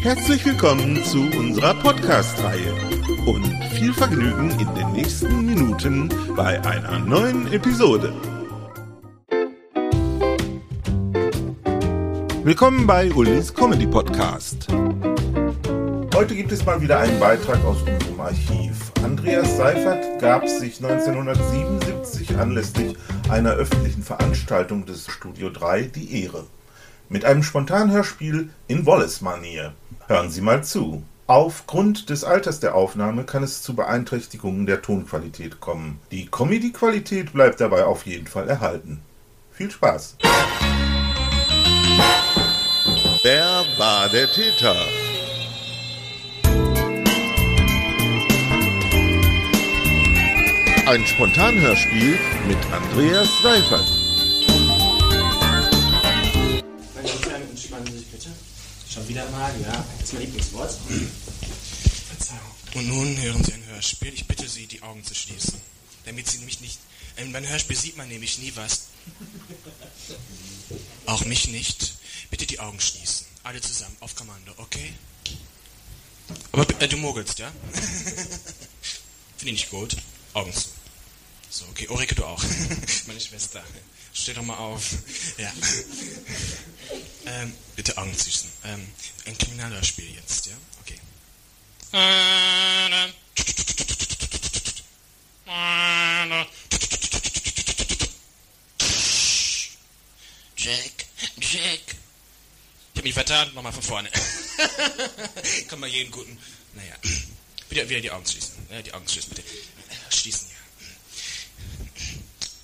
Herzlich willkommen zu unserer Podcast-Reihe und viel Vergnügen in den nächsten Minuten bei einer neuen Episode. Willkommen bei Ulis Comedy Podcast. Heute gibt es mal wieder einen Beitrag aus unserem Archiv. Andreas Seifert gab sich 1977 anlässlich einer öffentlichen Veranstaltung des Studio 3 die Ehre. Mit einem Spontanhörspiel in Wallace-Manier. Hören Sie mal zu. Aufgrund des Alters der Aufnahme kann es zu Beeinträchtigungen der Tonqualität kommen. Die Comedy-Qualität bleibt dabei auf jeden Fall erhalten. Viel Spaß! Wer war der Täter? Ein Spontanhörspiel mit Andreas Seifert. Meine Kleine, entspannen Sie sich bitte. Schon wieder mal, ja. Ist mein Lieblingswort. Und nun hören Sie ein Hörspiel. Ich bitte Sie, die Augen zu schließen. Damit Sie nämlich nicht. In meinem Hörspiel sieht man nämlich nie was. Auch mich nicht. Bitte die Augen schließen. Alle zusammen, auf Kommando, okay? Aber äh, du mogelst, ja? Finde ich nicht gut. Augen zu. So, okay. Ulrike, du auch. Meine Schwester. Steh doch mal auf. Ja. Ähm, bitte Augen schließen. Ähm, ein Kriminalhörspiel jetzt, ja? Okay. Jack, Jack. Ich hab mich vertan, nochmal von vorne. Kann mal jeden guten. Naja. Wieder, wieder die Augen schließen. Ja, die Augen schließen, bitte. Schließen, ja. Jack? Jack? Jack? Jack, hörst du denn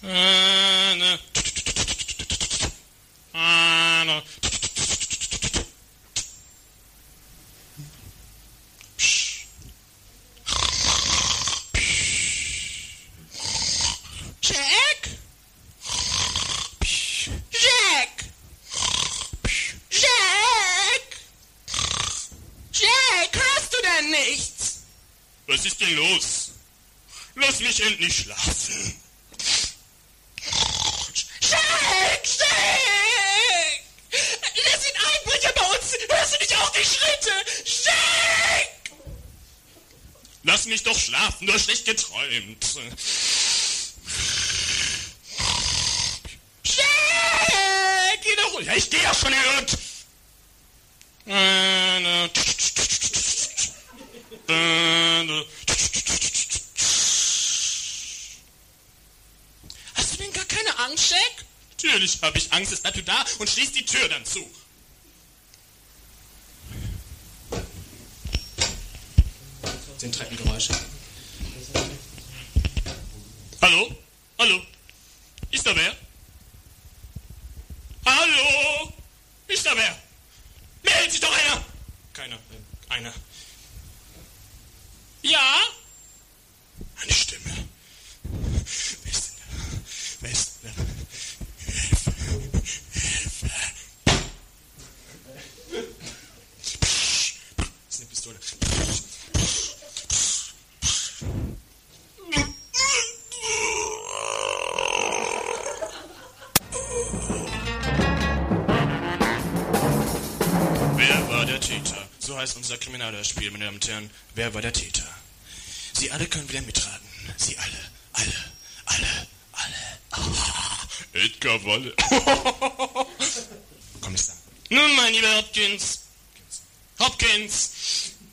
nichts? Was ist denn los? Lass mich endlich schlafen. Lass mich doch schlafen, hast schlecht geträumt. Jack! Geh doch ruhig. Ja, ich geh ja schon, Herr Hund. Hast du denn gar keine Angst, Jack? Natürlich habe ich Angst, bleib du da und schließ die Tür dann zu. Sind Treppengeräusche. Hallo? Hallo? Ist da wer? Hallo? Ist da wer? Meldet sich doch einer! Keiner. Äh, einer. Ja? Eine Stimme. Heißt unser Kriminalhörspiel, meine Damen und Herren. Wer war der Täter? Sie alle können wieder mitraten. Sie alle, alle, alle, alle. Edgar Wolle. Kommissar. Nun, mein lieber Hopkins. Hopkins.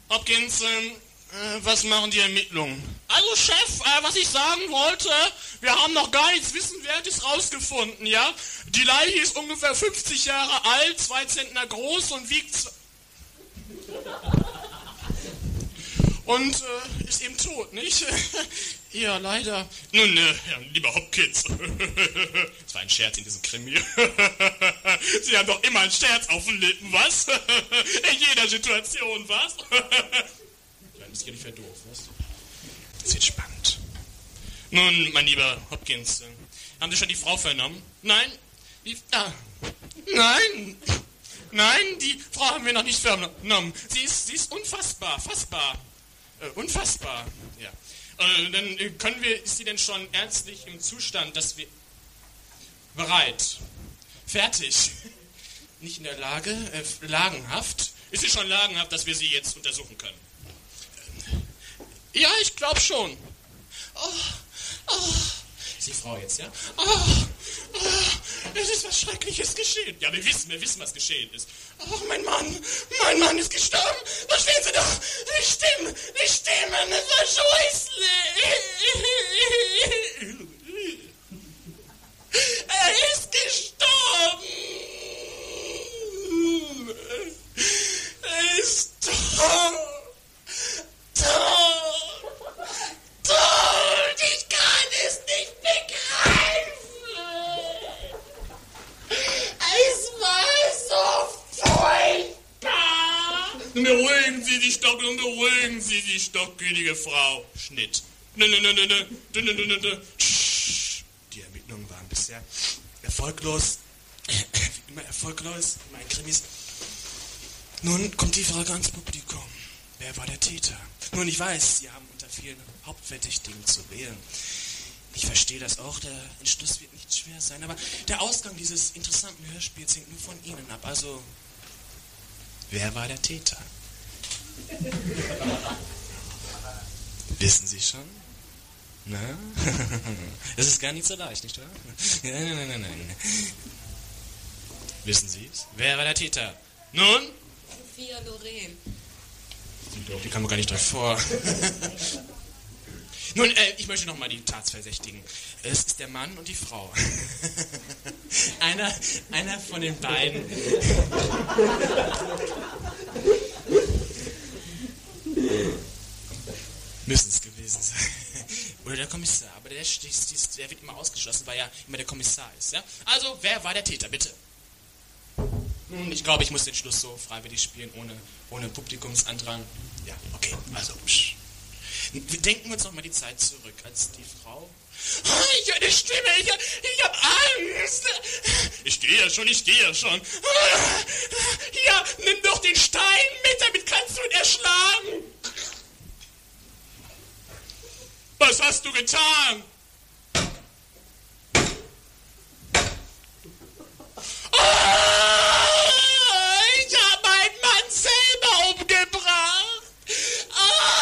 Hopkins, ähm, äh, was machen die Ermittlungen? Also, Chef, äh, was ich sagen wollte, wir haben noch gar nichts Wissenwertes rausgefunden, ja? Die Leiche ist ungefähr 50 Jahre alt, zwei Zentner groß und wiegt... Und äh, ist eben tot, nicht? Ja, leider. Nun, äh, lieber Hopkins. das war ein Scherz in diesem Krimi. Sie haben doch immer einen Scherz auf den Lippen, was? in jeder Situation, was? das ist ja nicht mehr doof, was? Das wird spannend. Nun, mein lieber Hopkins, äh, haben Sie schon die Frau vernommen? Nein? Die, ah, nein! Nein, die Frau haben wir noch nicht vernommen. Sie ist, sie ist unfassbar, fassbar. Äh, unfassbar, ja. Äh, dann äh, können wir, ist sie denn schon ernstlich im Zustand, dass wir... Bereit. Fertig. Nicht in der Lage, äh, lagenhaft. Ist sie schon lagenhaft, dass wir sie jetzt untersuchen können? Ja, ich glaube schon. Oh, oh. Ist die Frau jetzt, ja? Oh, ist was Schreckliches geschehen. Ja, wir wissen, wir wissen, was geschehen ist. Oh, mein Mann, mein Mann ist gestorben. Verstehen Sie doch? Die Stimmen, die Stimmen, es war scheußlich. Beruhigen Sie die und beruhigen Sie die stockgütige Frau. Schnitt. Die Ermittlungen waren bisher erfolglos. Wie immer erfolglos, in meinen Krimis. Nun kommt die Frage ans Publikum. Wer war der Täter? Nun, ich weiß, Sie haben unter vielen Hauptverdächtigen zu wählen. Ich verstehe das auch, der Entschluss wird nicht schwer sein, aber der Ausgang dieses interessanten Hörspiels hängt nur von Ihnen ab. Also wer war der Täter? Wissen Sie schon? Na? Das ist gar nicht so leicht, nicht wahr? Nein, nein, nein, nein. Wissen Sie es? Wer war der Täter? Nun? Sophia Loren. Die kam mir gar nicht drauf vor. Nun, äh, ich möchte nochmal die Tatsverdächtigen. Es ist der Mann und die Frau. einer, einer von den beiden. Müssen es gewesen sein. Oder der Kommissar. Aber der, der wird immer ausgeschlossen, weil er immer der Kommissar ist. Ja? Also, wer war der Täter, bitte? Nun, ich glaube, ich muss den Schluss so freiwillig spielen, ohne, ohne Publikumsandrang. Ja, okay, also. Psch. Denken wir uns noch mal die Zeit zurück, als die Frau. Oh, ich höre eine Stimme, ich, ich habe Angst. Ich gehe ja schon, ich gehe ja schon. Ja, nimm doch den Stein mit, damit kannst du ihn erschlagen. Was hast du getan? Oh, ich habe meinen Mann selber umgebracht. Oh.